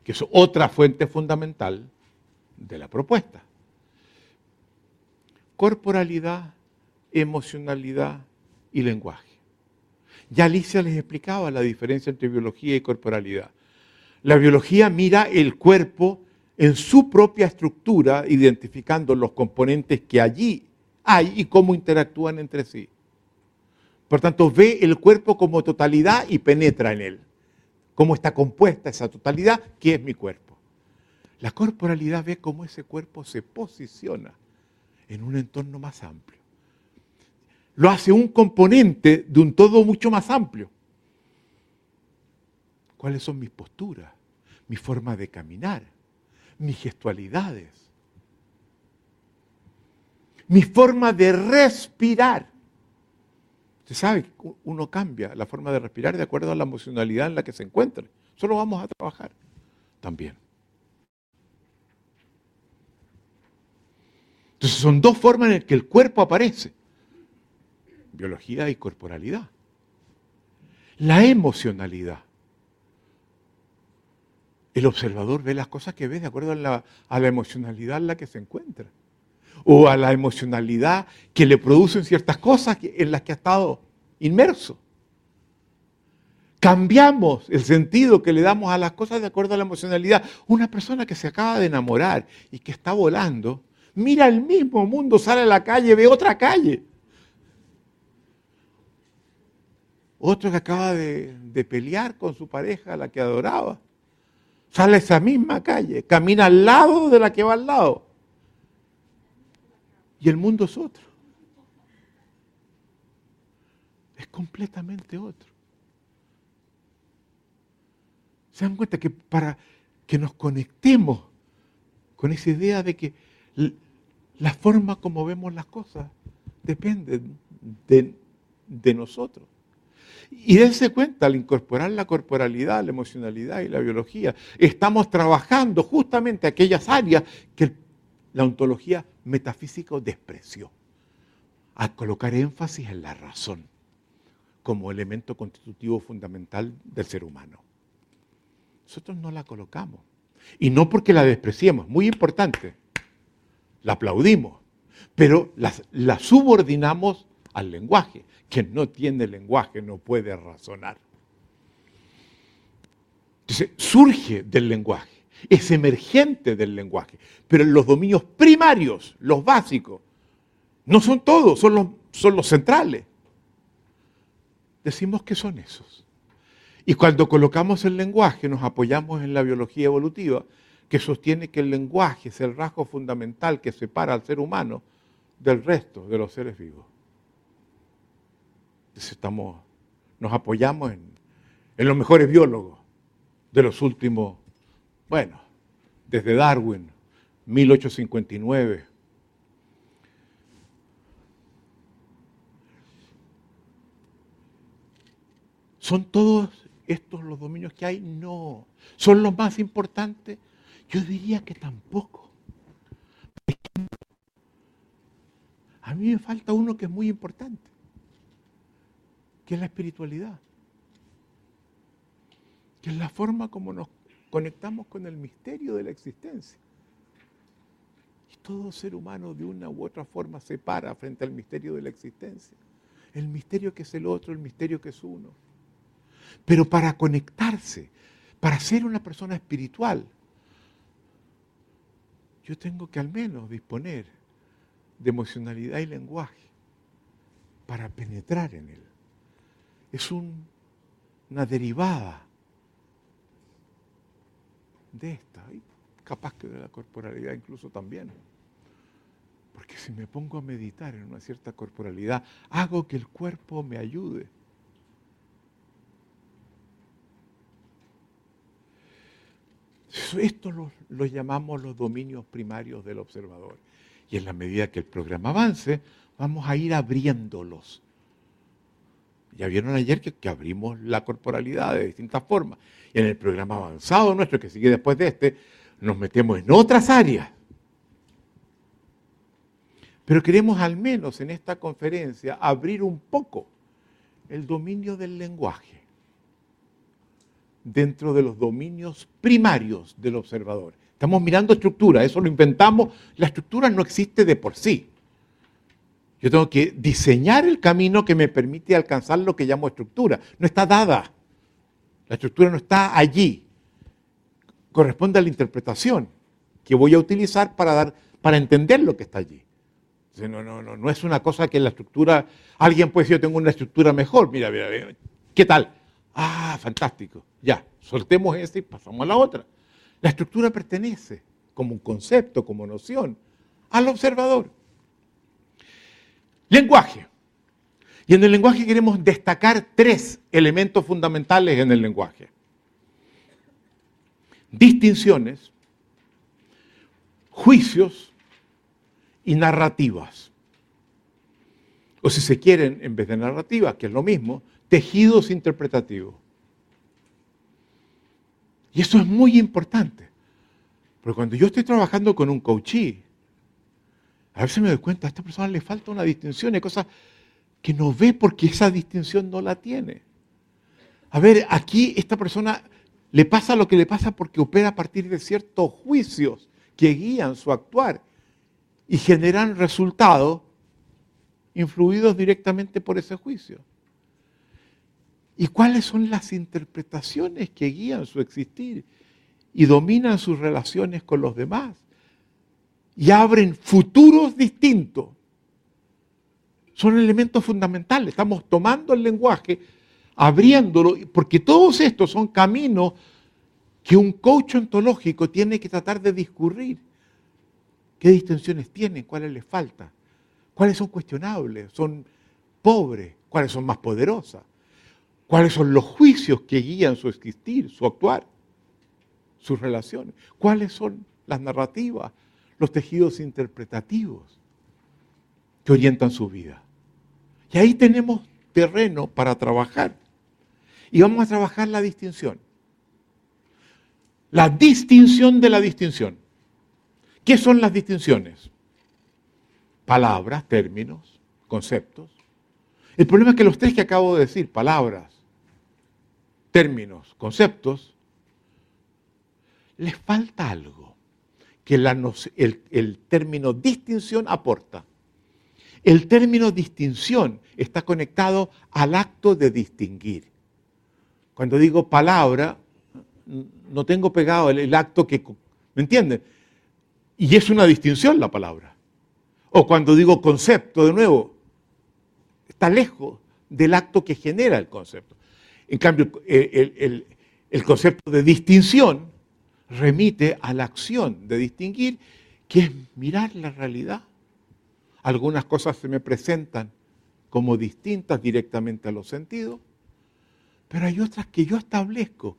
Que es otra fuente fundamental de la propuesta. Corporalidad, emocionalidad y lenguaje. Ya Alicia les explicaba la diferencia entre biología y corporalidad. La biología mira el cuerpo en su propia estructura, identificando los componentes que allí hay y cómo interactúan entre sí. Por tanto, ve el cuerpo como totalidad y penetra en él. Cómo está compuesta esa totalidad, que es mi cuerpo. La corporalidad ve cómo ese cuerpo se posiciona en un entorno más amplio lo hace un componente de un todo mucho más amplio. ¿Cuáles son mis posturas? Mi forma de caminar, mis gestualidades, mi forma de respirar. Usted sabe que uno cambia la forma de respirar de acuerdo a la emocionalidad en la que se encuentre. Solo vamos a trabajar también. Entonces son dos formas en las que el cuerpo aparece biología y corporalidad. La emocionalidad. El observador ve las cosas que ve de acuerdo a la, a la, emocionalidad en la que se encuentra. O a la emocionalidad que le producen ciertas cosas en las que ha estado inmerso. Cambiamos el sentido que le damos a las cosas de acuerdo a la emocionalidad. Una persona que se acaba de enamorar y que está volando, mira el mismo mundo, sale a la calle, ve otra calle. Otro que acaba de, pelear con su pareja, la que adoraba. Sale a esa misma calle, camina al lado de la que va al lado. Y el mundo es otro. Es completamente otro. Se dan cuenta que para que nos conectemos con esa idea de que la forma como vemos las cosas depende de, nosotros. Y dense cuenta, al incorporar la corporalidad, la emocionalidad y la biología, estamos trabajando justamente aquellas áreas que la ontología metafísica despreció, al colocar énfasis en la razón como elemento constitutivo fundamental del ser humano. Nosotros no la colocamos. Y no porque la despreciemos, muy importante, la aplaudimos, pero la, subordinamos al lenguaje. Quien no tiene lenguaje no puede razonar. Entonces, surge del lenguaje, es emergente del lenguaje, pero los dominios primarios, los básicos, no son todos, son los, centrales. Decimos que son esos. Y cuando colocamos el lenguaje, nos apoyamos en la biología evolutiva, que sostiene que el lenguaje es el rasgo fundamental que separa al ser humano del resto de los seres vivos. Entonces estamos, nos apoyamos en, en los mejores biólogos de los últimos, bueno, desde Darwin, 1859. ¿Son todos estos los dominios que hay? No. ¿Son los más importantes? Yo diría que tampoco. A mí me falta uno que es muy importante, que es la espiritualidad, que es la forma como nos conectamos con el misterio de la existencia. Y todo ser humano de una u otra forma se para frente al misterio de la existencia. El misterio que es el otro, el misterio que es uno. Pero para conectarse, para ser una persona espiritual, yo tengo que al menos disponer de emocionalidad y lenguaje para penetrar en él. Es una derivada de esta, y capaz que de la corporalidad incluso también. Porque si me pongo a meditar en una cierta corporalidad, hago que el cuerpo me ayude. Esto lo, llamamos los dominios primarios del observador. Y en la medida que el programa avance, vamos a ir abriéndolos. Ya vieron ayer que, abrimos la corporalidad de distintas formas. Y en el programa avanzado nuestro, que sigue después de este, nos metemos en otras áreas. Pero queremos al menos en esta conferencia abrir un poco el dominio del lenguaje dentro de los dominios primarios del observador. Estamos mirando estructura, eso lo inventamos, la estructura no existe de por sí. Yo tengo que diseñar el camino que me permite alcanzar lo que llamo estructura. No está dada. La estructura no está allí. Corresponde a la interpretación que voy a utilizar para, dar, para entender lo que está allí. No, no, no, no es una cosa que la estructura, alguien puede decir yo tengo una estructura mejor, mira, mira, mira, ¿qué tal? Ah, fantástico. Ya, soltemos ese y pasamos a la otra. La estructura pertenece, como un concepto, como noción, al observador. Lenguaje. Y en el lenguaje queremos destacar tres elementos fundamentales en el lenguaje. Distinciones, juicios y narrativas. O si se quieren, en vez de narrativas, que es lo mismo, tejidos interpretativos. Y eso es muy importante. Porque cuando yo estoy trabajando con un coachee, a veces me doy cuenta, a esta persona le falta una distinción, hay cosas que no ve porque esa distinción no la tiene. A ver, aquí esta persona le pasa lo que le pasa porque opera a partir de ciertos juicios que guían su actuar y generan resultados influidos directamente por ese juicio. ¿Y cuáles son las interpretaciones que guían su existir y dominan sus relaciones con los demás? Y abren futuros distintos. Son elementos fundamentales. Estamos tomando el lenguaje, abriéndolo, porque todos estos son caminos que un coach ontológico tiene que tratar de discurrir. ¿Qué distinciones tienen? ¿Cuáles les faltan? ¿Cuáles son cuestionables? ¿Son pobres? ¿Cuáles son más poderosas? cuáles son los juicios que guían su existir, su actuar, sus relaciones, cuáles son las narrativas, los tejidos interpretativos que orientan su vida. Y ahí tenemos terreno para trabajar. Y vamos a trabajar la distinción. La distinción de la distinción. ¿Qué son las distinciones? Palabras, términos, conceptos. El problema es que los tres que acabo de decir, palabras, términos, conceptos, les falta algo que el, término distinción aporta. El término distinción está conectado al acto de distinguir. Cuando digo palabra, no tengo pegado el, acto que... ¿Me entienden? Y es una distinción la palabra. O cuando digo concepto, de nuevo, está lejos del acto que genera el concepto. En cambio, el, concepto de distinción remite a la acción de distinguir, que es mirar la realidad, Algunas cosas se me presentan como distintas directamente a los sentidos, pero hay otras que yo establezco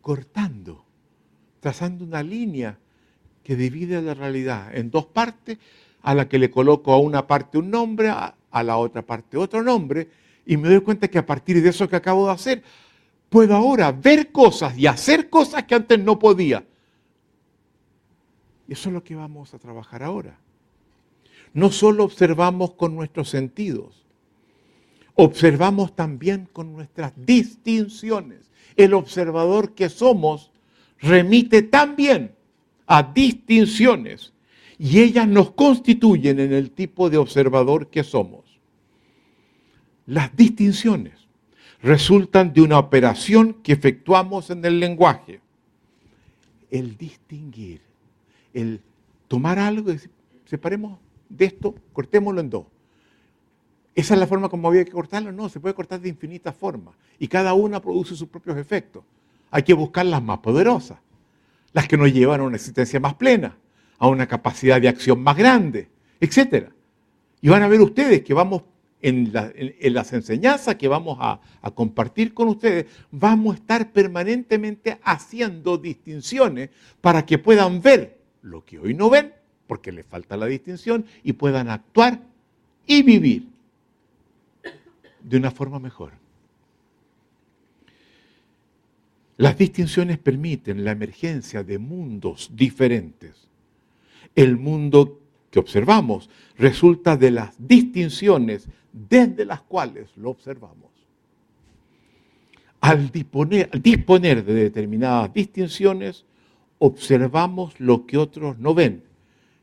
cortando, trazando una línea que divide la realidad en dos partes, a la que le coloco a una parte un nombre, a, la otra parte otro nombre, y me doy cuenta que a partir de eso que acabo de hacer, puedo ahora ver cosas y hacer cosas que antes no podía. Y eso es lo que vamos a trabajar ahora. No solo observamos con nuestros sentidos, observamos también con nuestras distinciones. El observador que somos remite también a distinciones y ellas nos constituyen en el tipo de observador que somos. Las distinciones resultan de una operación que efectuamos en el lenguaje. El distinguir, el tomar algo y decir, separemos de esto, cortémoslo en dos. ¿Esa es la forma como había que cortarlo? No, se puede cortar de infinitas formas y cada una produce sus propios efectos. Hay que buscar las más poderosas, las que nos llevan a una existencia más plena, a una capacidad de acción más grande, etc. Y van a ver ustedes que vamos en, las enseñanzas que vamos a, a, compartir con ustedes, vamos a estar permanentemente haciendo distinciones para que puedan ver lo que hoy no ven, porque les falta la distinción, y puedan actuar y vivir de una forma mejor. Las distinciones permiten la emergencia de mundos diferentes el mundo observamos resulta de las distinciones desde las cuales lo observamos. Al disponer, de determinadas distinciones, observamos lo que otros no ven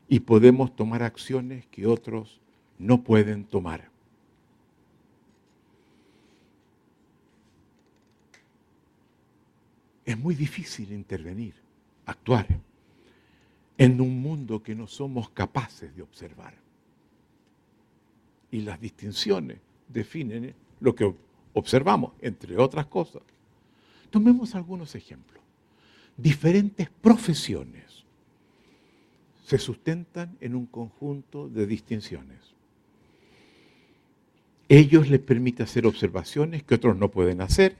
y podemos tomar acciones que otros no pueden tomar. Es muy difícil intervenir, actuar en un mundo que no somos capaces de observar. Y las distinciones definen lo que observamos, entre otras cosas. Tomemos algunos ejemplos. Diferentes profesiones se sustentan en un conjunto de distinciones. Ellos les permiten hacer observaciones que otros no pueden hacer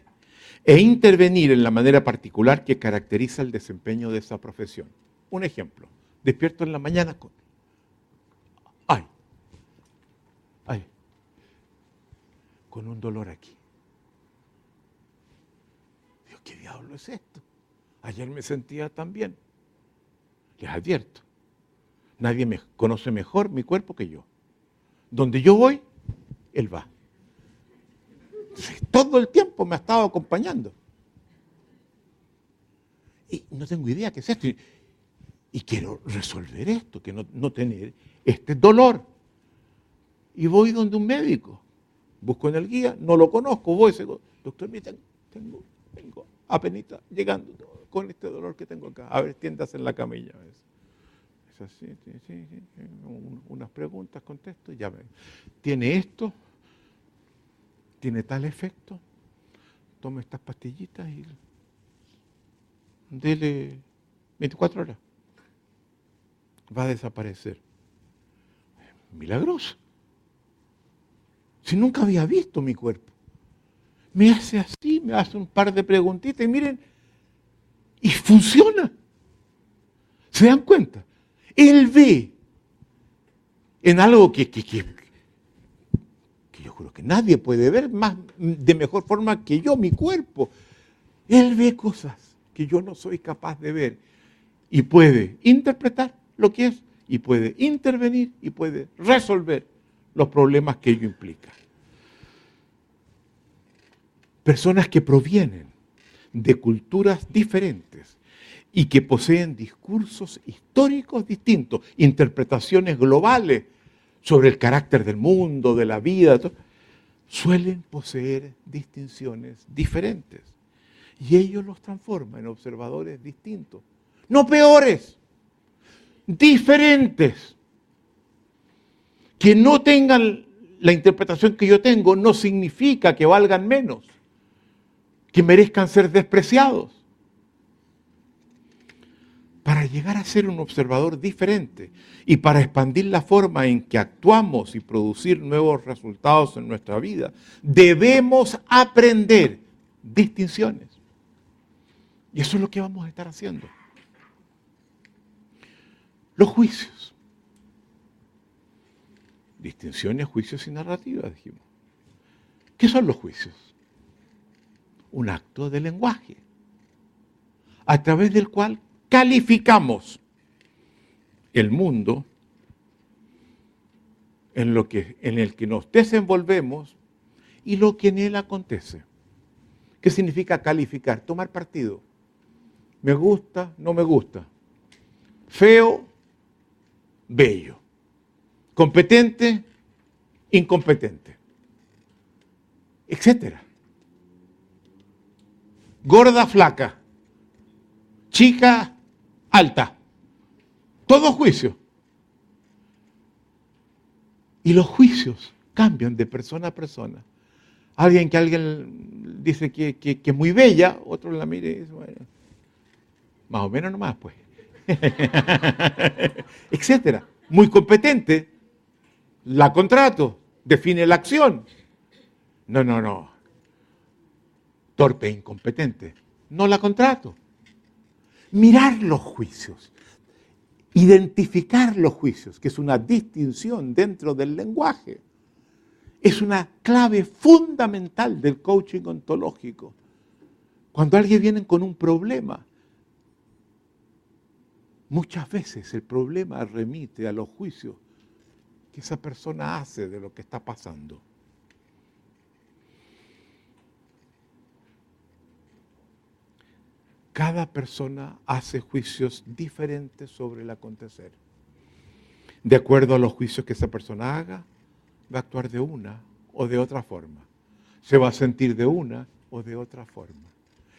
e intervenir en la manera particular que caracteriza el desempeño de esa profesión. Un ejemplo, despierto en la mañana con, ay, ay, con un dolor aquí. Dios, ¿qué diablo es esto? Ayer me sentía tan bien. Les advierto, nadie me conoce mejor mi cuerpo que yo. Donde yo voy, Él va. todo el tiempo me ha estado acompañando. Y no tengo idea qué es esto quiero resolver esto, que no, tener este dolor. Y voy donde un médico, busco en el guía, no lo conozco, voy, digo, doctor, mira, tengo, tengo apenas llegando con este dolor que tengo acá. A ver, tiendas en la camilla. Es así, sí, sí, sí. unas preguntas contesto, ya ven. ¿Tiene esto? ¿Tiene tal efecto? Tome estas pastillitas y dele 24 horas va a desaparecer. Milagroso. Si nunca había visto mi cuerpo. Me hace así, me hace un par de preguntitas y miren, y funciona. ¿Se dan cuenta? Él ve en algo que, que, que, que yo creo que nadie puede ver más de mejor forma que yo, mi cuerpo. Él ve cosas que yo no soy capaz de ver y puede interpretar lo que es y puede intervenir y puede resolver los problemas que ello implica. Personas que provienen de culturas diferentes y que poseen discursos históricos distintos, interpretaciones globales sobre el carácter del mundo, de la vida, suelen poseer distinciones diferentes. Y ellos los transforman en observadores distintos, no peores diferentes. Que no tengan la interpretación que yo tengo no significa que valgan menos, que merezcan ser despreciados. Para llegar a ser un observador diferente y para expandir la forma en que actuamos y producir nuevos resultados en nuestra vida, debemos aprender distinciones. Y eso es lo que vamos a estar haciendo. Los juicios. Distinciones, juicios y narrativas, dijimos. ¿Qué son los juicios? Un acto de lenguaje a través del cual calificamos el mundo en, lo que, en el que nos desenvolvemos y lo que en él acontece. ¿Qué significa calificar? Tomar partido. Me gusta, no me gusta. Feo, bello. Competente, incompetente. Etcétera. Gorda, flaca. Chica, alta. Todo juicio. Y los juicios cambian de persona a persona. Alguien que alguien dice que, es muy bella, otro la mire y dice, bueno, más o menos nomás, pues. Etcétera. Muy competente. La contrato. Define la acción. No, no, no. Torpe, incompetente. No la contrato mirar los juicios, identificar los juicios, que es una distinción dentro del lenguaje. Es una clave fundamental del coaching ontológico. Cuando alguien viene con un problema, muchas veces el problema remite a los juicios que esa persona hace de lo que está pasando. cada persona hace juicios diferentes sobre el acontecer. De acuerdo a los juicios que esa persona haga, va a actuar de una o de otra forma. Se va a sentir de una o de otra forma.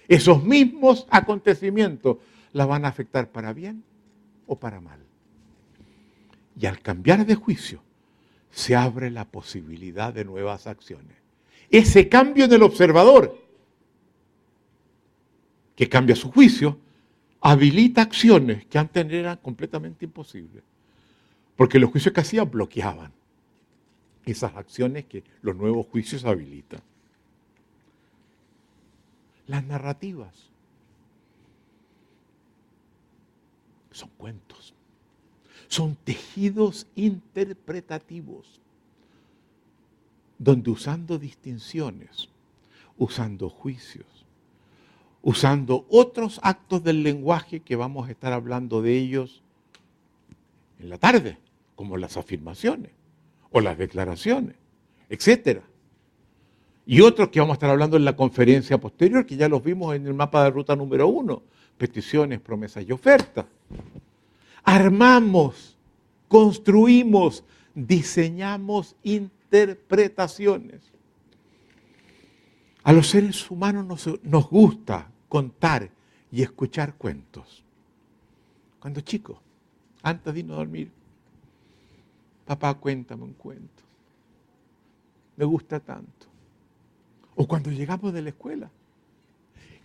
Esos mismos acontecimientos la van a afectar para bien o para mal. Y al cambiar de juicio, se abre la posibilidad de nuevas acciones. Ese cambio del observador que cambia su juicio, habilita acciones que antes eran completamente imposibles. Porque los juicios que hacía bloqueaban esas acciones que los nuevos juicios habilitan. Las narrativas son cuentos, son tejidos interpretativos, donde usando distinciones, usando juicios, usando otros actos del lenguaje que vamos a estar hablando de ellos en la tarde, como las afirmaciones o las declaraciones, etc. Y otros que vamos a estar hablando en la conferencia posterior, que ya los vimos en el mapa de ruta número uno, peticiones, promesas y ofertas. Armamos, construimos, diseñamos interpretaciones. A los seres humanos nos, gusta contar y escuchar cuentos. Cuando chico, antes de irnos a dormir, papá, cuéntame un cuento. Me gusta tanto. O cuando llegamos de la escuela,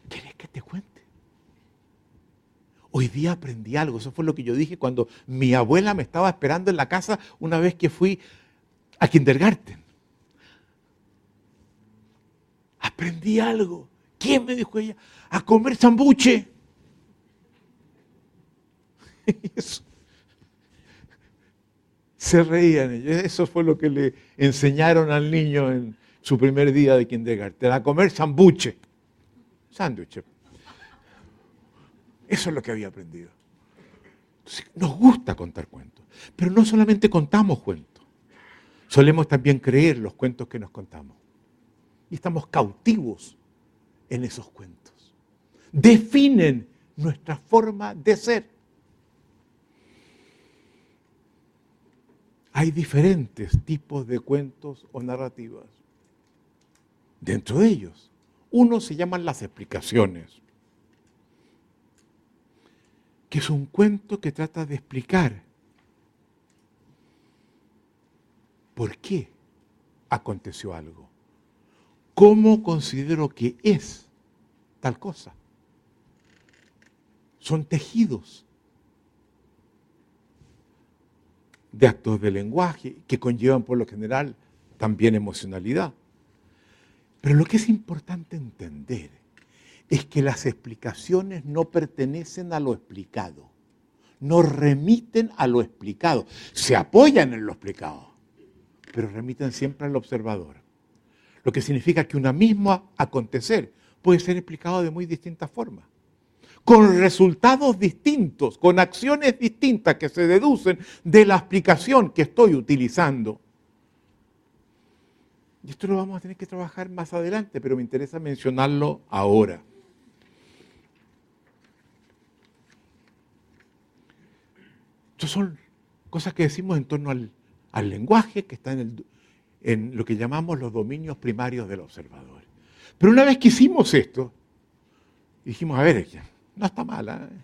¿quieres que te cuente? Hoy día aprendí algo, eso fue lo que yo dije cuando mi abuela me estaba esperando en la casa una vez que fui a kindergarten. aprendí algo. ¿Quién me dijo ella? A comer zambuche. Se reían ellos. Eso fue lo que le enseñaron al niño en su primer día de kindergarten, a comer zambuche. Sándwich. Eso es lo que había aprendido. nos gusta contar cuentos, pero no solamente contamos cuentos, solemos también creer los cuentos que nos contamos y estamos cautivos en esos cuentos. Definen nuestra forma de ser. Hay diferentes tipos de cuentos o narrativas. Dentro de ellos, uno se llaman las explicaciones, que es un cuento que trata de explicar por qué aconteció algo, cómo considero que es tal cosa. Son tejidos de actos de lenguaje que conllevan por lo general también emocionalidad. Pero lo que es importante entender es que las explicaciones no pertenecen a lo explicado, no remiten a lo explicado, se apoyan en lo explicado, pero remiten siempre al observador. Lo que significa que una misma acontecer puede ser explicado de muy distintas formas con resultados distintos, con acciones distintas que se deducen de la explicación que estoy utilizando. Y esto lo vamos a tener que trabajar más adelante, pero me interesa mencionarlo ahora. Estas son cosas que decimos en torno al, lenguaje que está en, en lo que llamamos los dominios primarios del observador. Pero una vez que hicimos esto, dijimos, a ver, no está mala. ¿eh?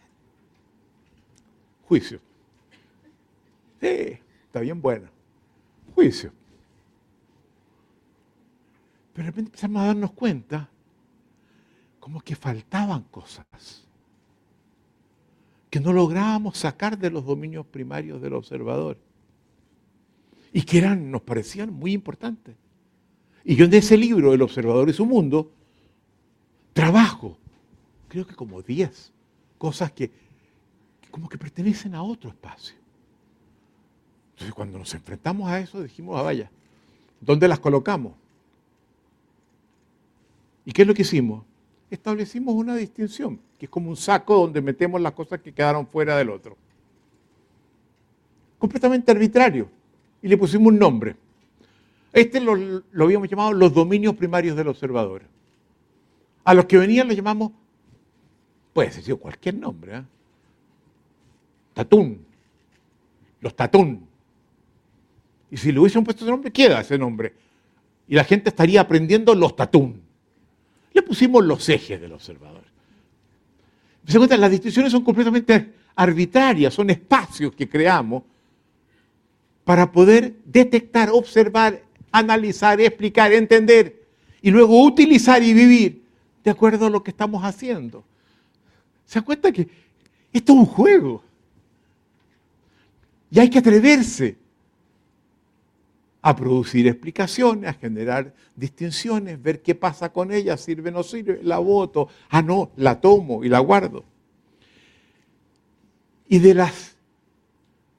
Juicio. Sí, está bien buena. Juicio. Pero de repente empezamos a darnos cuenta como que faltaban cosas que no lográbamos sacar de los dominios primarios del observador y que eran, nos parecían muy importantes. Y yo en ese libro, El observador y su mundo, trabajo creo que como 10 cosas que, como que pertenecen a otro espacio. Entonces cuando nos enfrentamos a eso dijimos, ah, vaya, ¿dónde las colocamos? ¿Y qué es lo que hicimos? Establecimos una distinción, que es como un saco donde metemos las cosas que quedaron fuera del otro. Completamente arbitrario. Y le pusimos un nombre. Este lo, lo habíamos llamado los dominios primarios del observador. A los que venían los llamamos Puede ser cualquier nombre. ¿eh? Tatún. Los Tatún. Y si le hubiesen puesto ese nombre, queda ese nombre. Y la gente estaría aprendiendo los Tatún. Le pusimos los ejes del observador. Se cuenta, las distinciones son completamente arbitrarias, son espacios que creamos para poder detectar, observar, analizar, explicar, entender y luego utilizar y vivir de acuerdo a lo que estamos haciendo. ¿Se da cuenta que esto es un juego? Y hay que atreverse a producir explicaciones, a generar distinciones, ver qué pasa con ella, sirve o no sirve, la voto, ah no, la tomo y la guardo. Y de las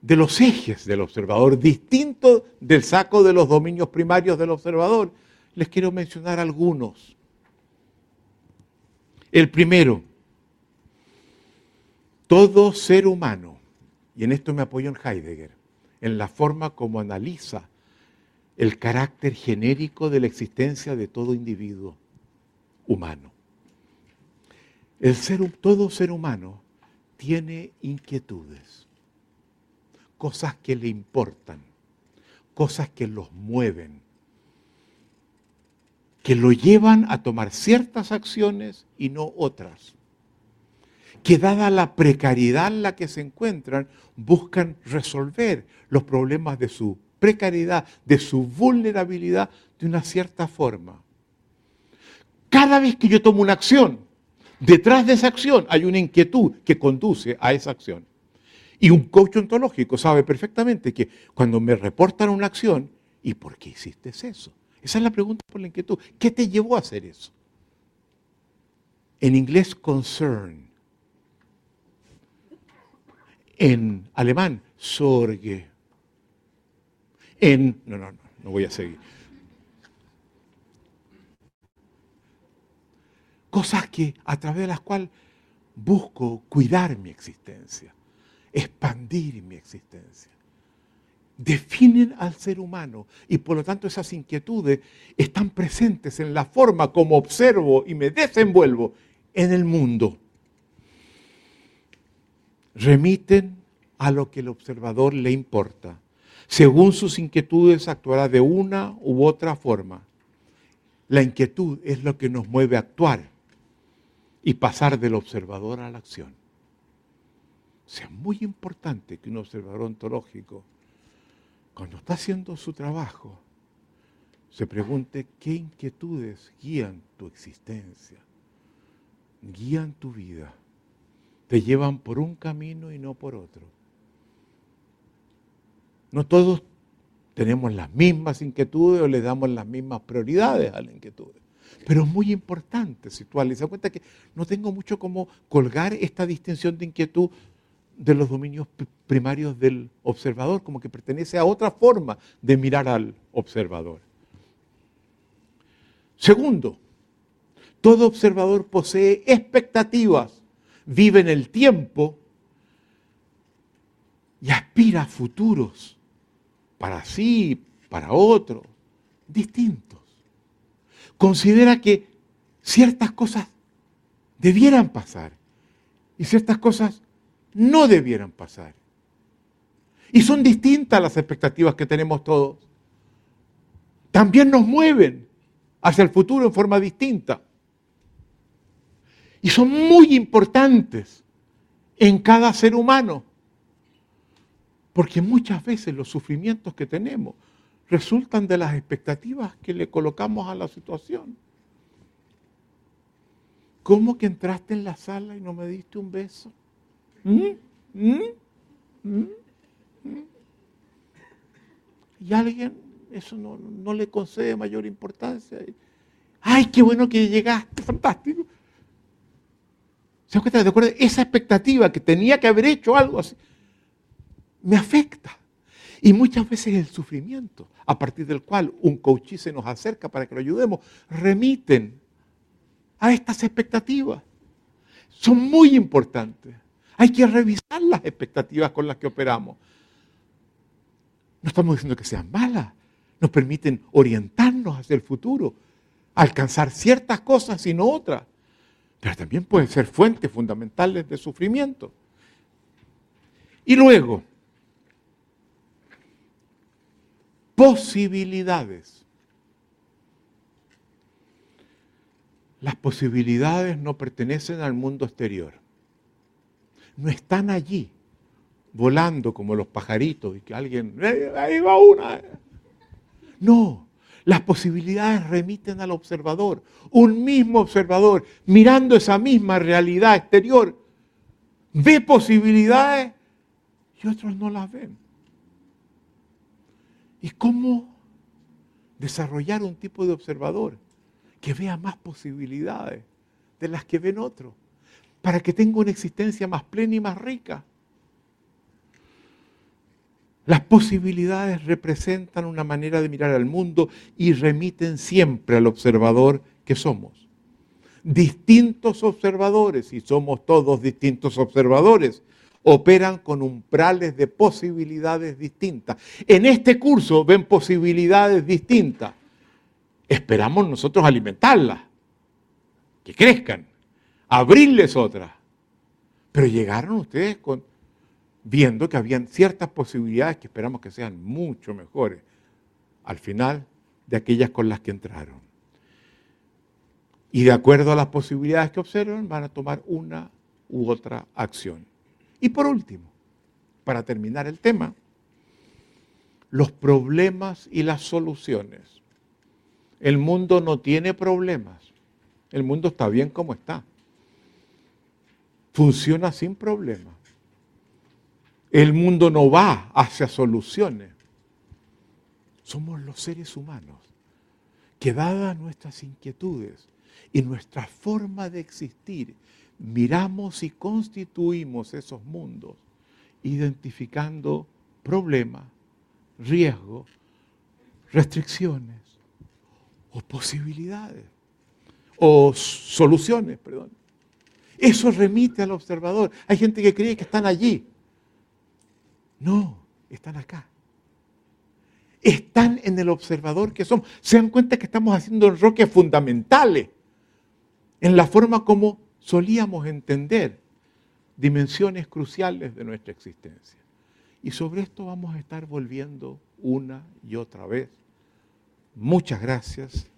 de los ejes del observador, distinto del saco de los dominios primarios del observador, les quiero mencionar algunos. El primero, todo ser humano, y en esto me apoyo en Heidegger, en la forma como analiza el carácter genérico de la existencia de todo individuo humano. El ser, todo ser humano tiene inquietudes, cosas que le importan, cosas que los mueven, que lo llevan a tomar ciertas acciones y no otras que dada la precariedad en la que se encuentran, buscan resolver los problemas de su precariedad, de su vulnerabilidad de una cierta forma. Cada vez que yo tomo una acción, detrás de esa acción hay una inquietud que conduce a esa acción. Y un coach ontológico sabe perfectamente que cuando me reportan una acción, ¿y por qué hiciste eso? Esa es la pregunta por la inquietud. ¿Qué te llevó a hacer eso? En inglés, concern en alemán, Sorge. En, no, no, no, no voy a seguir. Cosas que a través de las cuales busco cuidar mi existencia, expandir mi existencia. Definen al ser humano y por lo tanto esas inquietudes están presentes en la forma como observo y me desenvuelvo en el mundo remiten a lo que el observador le importa. Según sus inquietudes actuará de una u otra forma. La inquietud es lo que nos mueve a actuar y pasar del observador a la acción. Sea, muy importante que un observador ontológico, cuando está haciendo su trabajo, se pregunte qué inquietudes guían tu existencia, guían tu vida te llevan por un camino y no por otro. No todos tenemos las mismas inquietudes o le damos las mismas prioridades a las inquietudes. Pero es muy importante situarle. Se da cuenta que no tengo mucho como colgar esta distinción de inquietud de los dominios primarios del observador, como que pertenece a otra forma de mirar al observador. Segundo, todo observador posee expectativas, vive en el tiempo y aspira a futuros para sí, para otros, distintos. Considera que ciertas cosas debieran pasar y ciertas cosas no debieran pasar. Y son distintas las expectativas que tenemos todos. También nos mueven hacia el futuro en forma distinta. Y son muy importantes en cada ser humano. Porque muchas veces los sufrimientos que tenemos resultan de las expectativas que le colocamos a la situación. ¿Cómo que entraste en la sala y no me diste un beso? ¿Mm? ¿Mm? ¿Mm? Y alguien eso no, no, le concede mayor importancia. ¡Ay, qué bueno que llegaste! ¡Fantástico! ¿Se dan cuenta? ¿De acuerdo? Esa expectativa que tenía que haber hecho algo así, me afecta. Y muchas veces el sufrimiento, a partir del cual un coach se nos acerca para que lo ayudemos, remiten a estas expectativas. Son muy importantes. Hay que revisar las expectativas con las que operamos. No estamos diciendo que sean malas, nos permiten orientarnos hacia el futuro, alcanzar ciertas cosas y no otras, pero también pueden ser fuentes fundamentales de sufrimiento. Y luego, posibilidades. Las posibilidades no pertenecen al mundo exterior no están allí volando como los pajaritos y que alguien, ahí va una. No, las posibilidades remiten al observador. Un mismo observador, mirando esa misma realidad exterior, ve posibilidades y otros no las ven. ¿Y cómo desarrollar un tipo de observador que vea más posibilidades de las que ven otros? para que tenga una existencia más plena y más rica. Las posibilidades representan una manera de mirar al mundo y remiten siempre al observador que somos. Distintos observadores, y somos todos distintos observadores, operan con umbrales de posibilidades distintas. En este curso ven posibilidades distintas. Esperamos nosotros alimentarlas, que crezcan abrirles otra. Pero llegaron ustedes viendo que habían ciertas posibilidades que esperamos que sean mucho mejores al final de aquellas con las que entraron. Y de acuerdo a las posibilidades que observan, van a tomar una u otra acción. Y por último, para terminar el tema, los problemas y las soluciones. El mundo no tiene problemas. El mundo está bien como está funciona sin problema. El mundo no va hacia soluciones. Somos los seres humanos que dadas nuestras inquietudes y nuestra forma de existir, miramos y constituimos esos mundos, identificando problemas, riesgos, restricciones o posibilidades, o soluciones, perdón. Eso remite al observador. Hay gente que cree que están allí. No, están acá. Están en el observador que somos. Se dan cuenta que estamos haciendo enroques fundamentales en la forma como solíamos entender dimensiones cruciales de nuestra existencia. Y sobre esto vamos a estar volviendo una y otra vez. Muchas gracias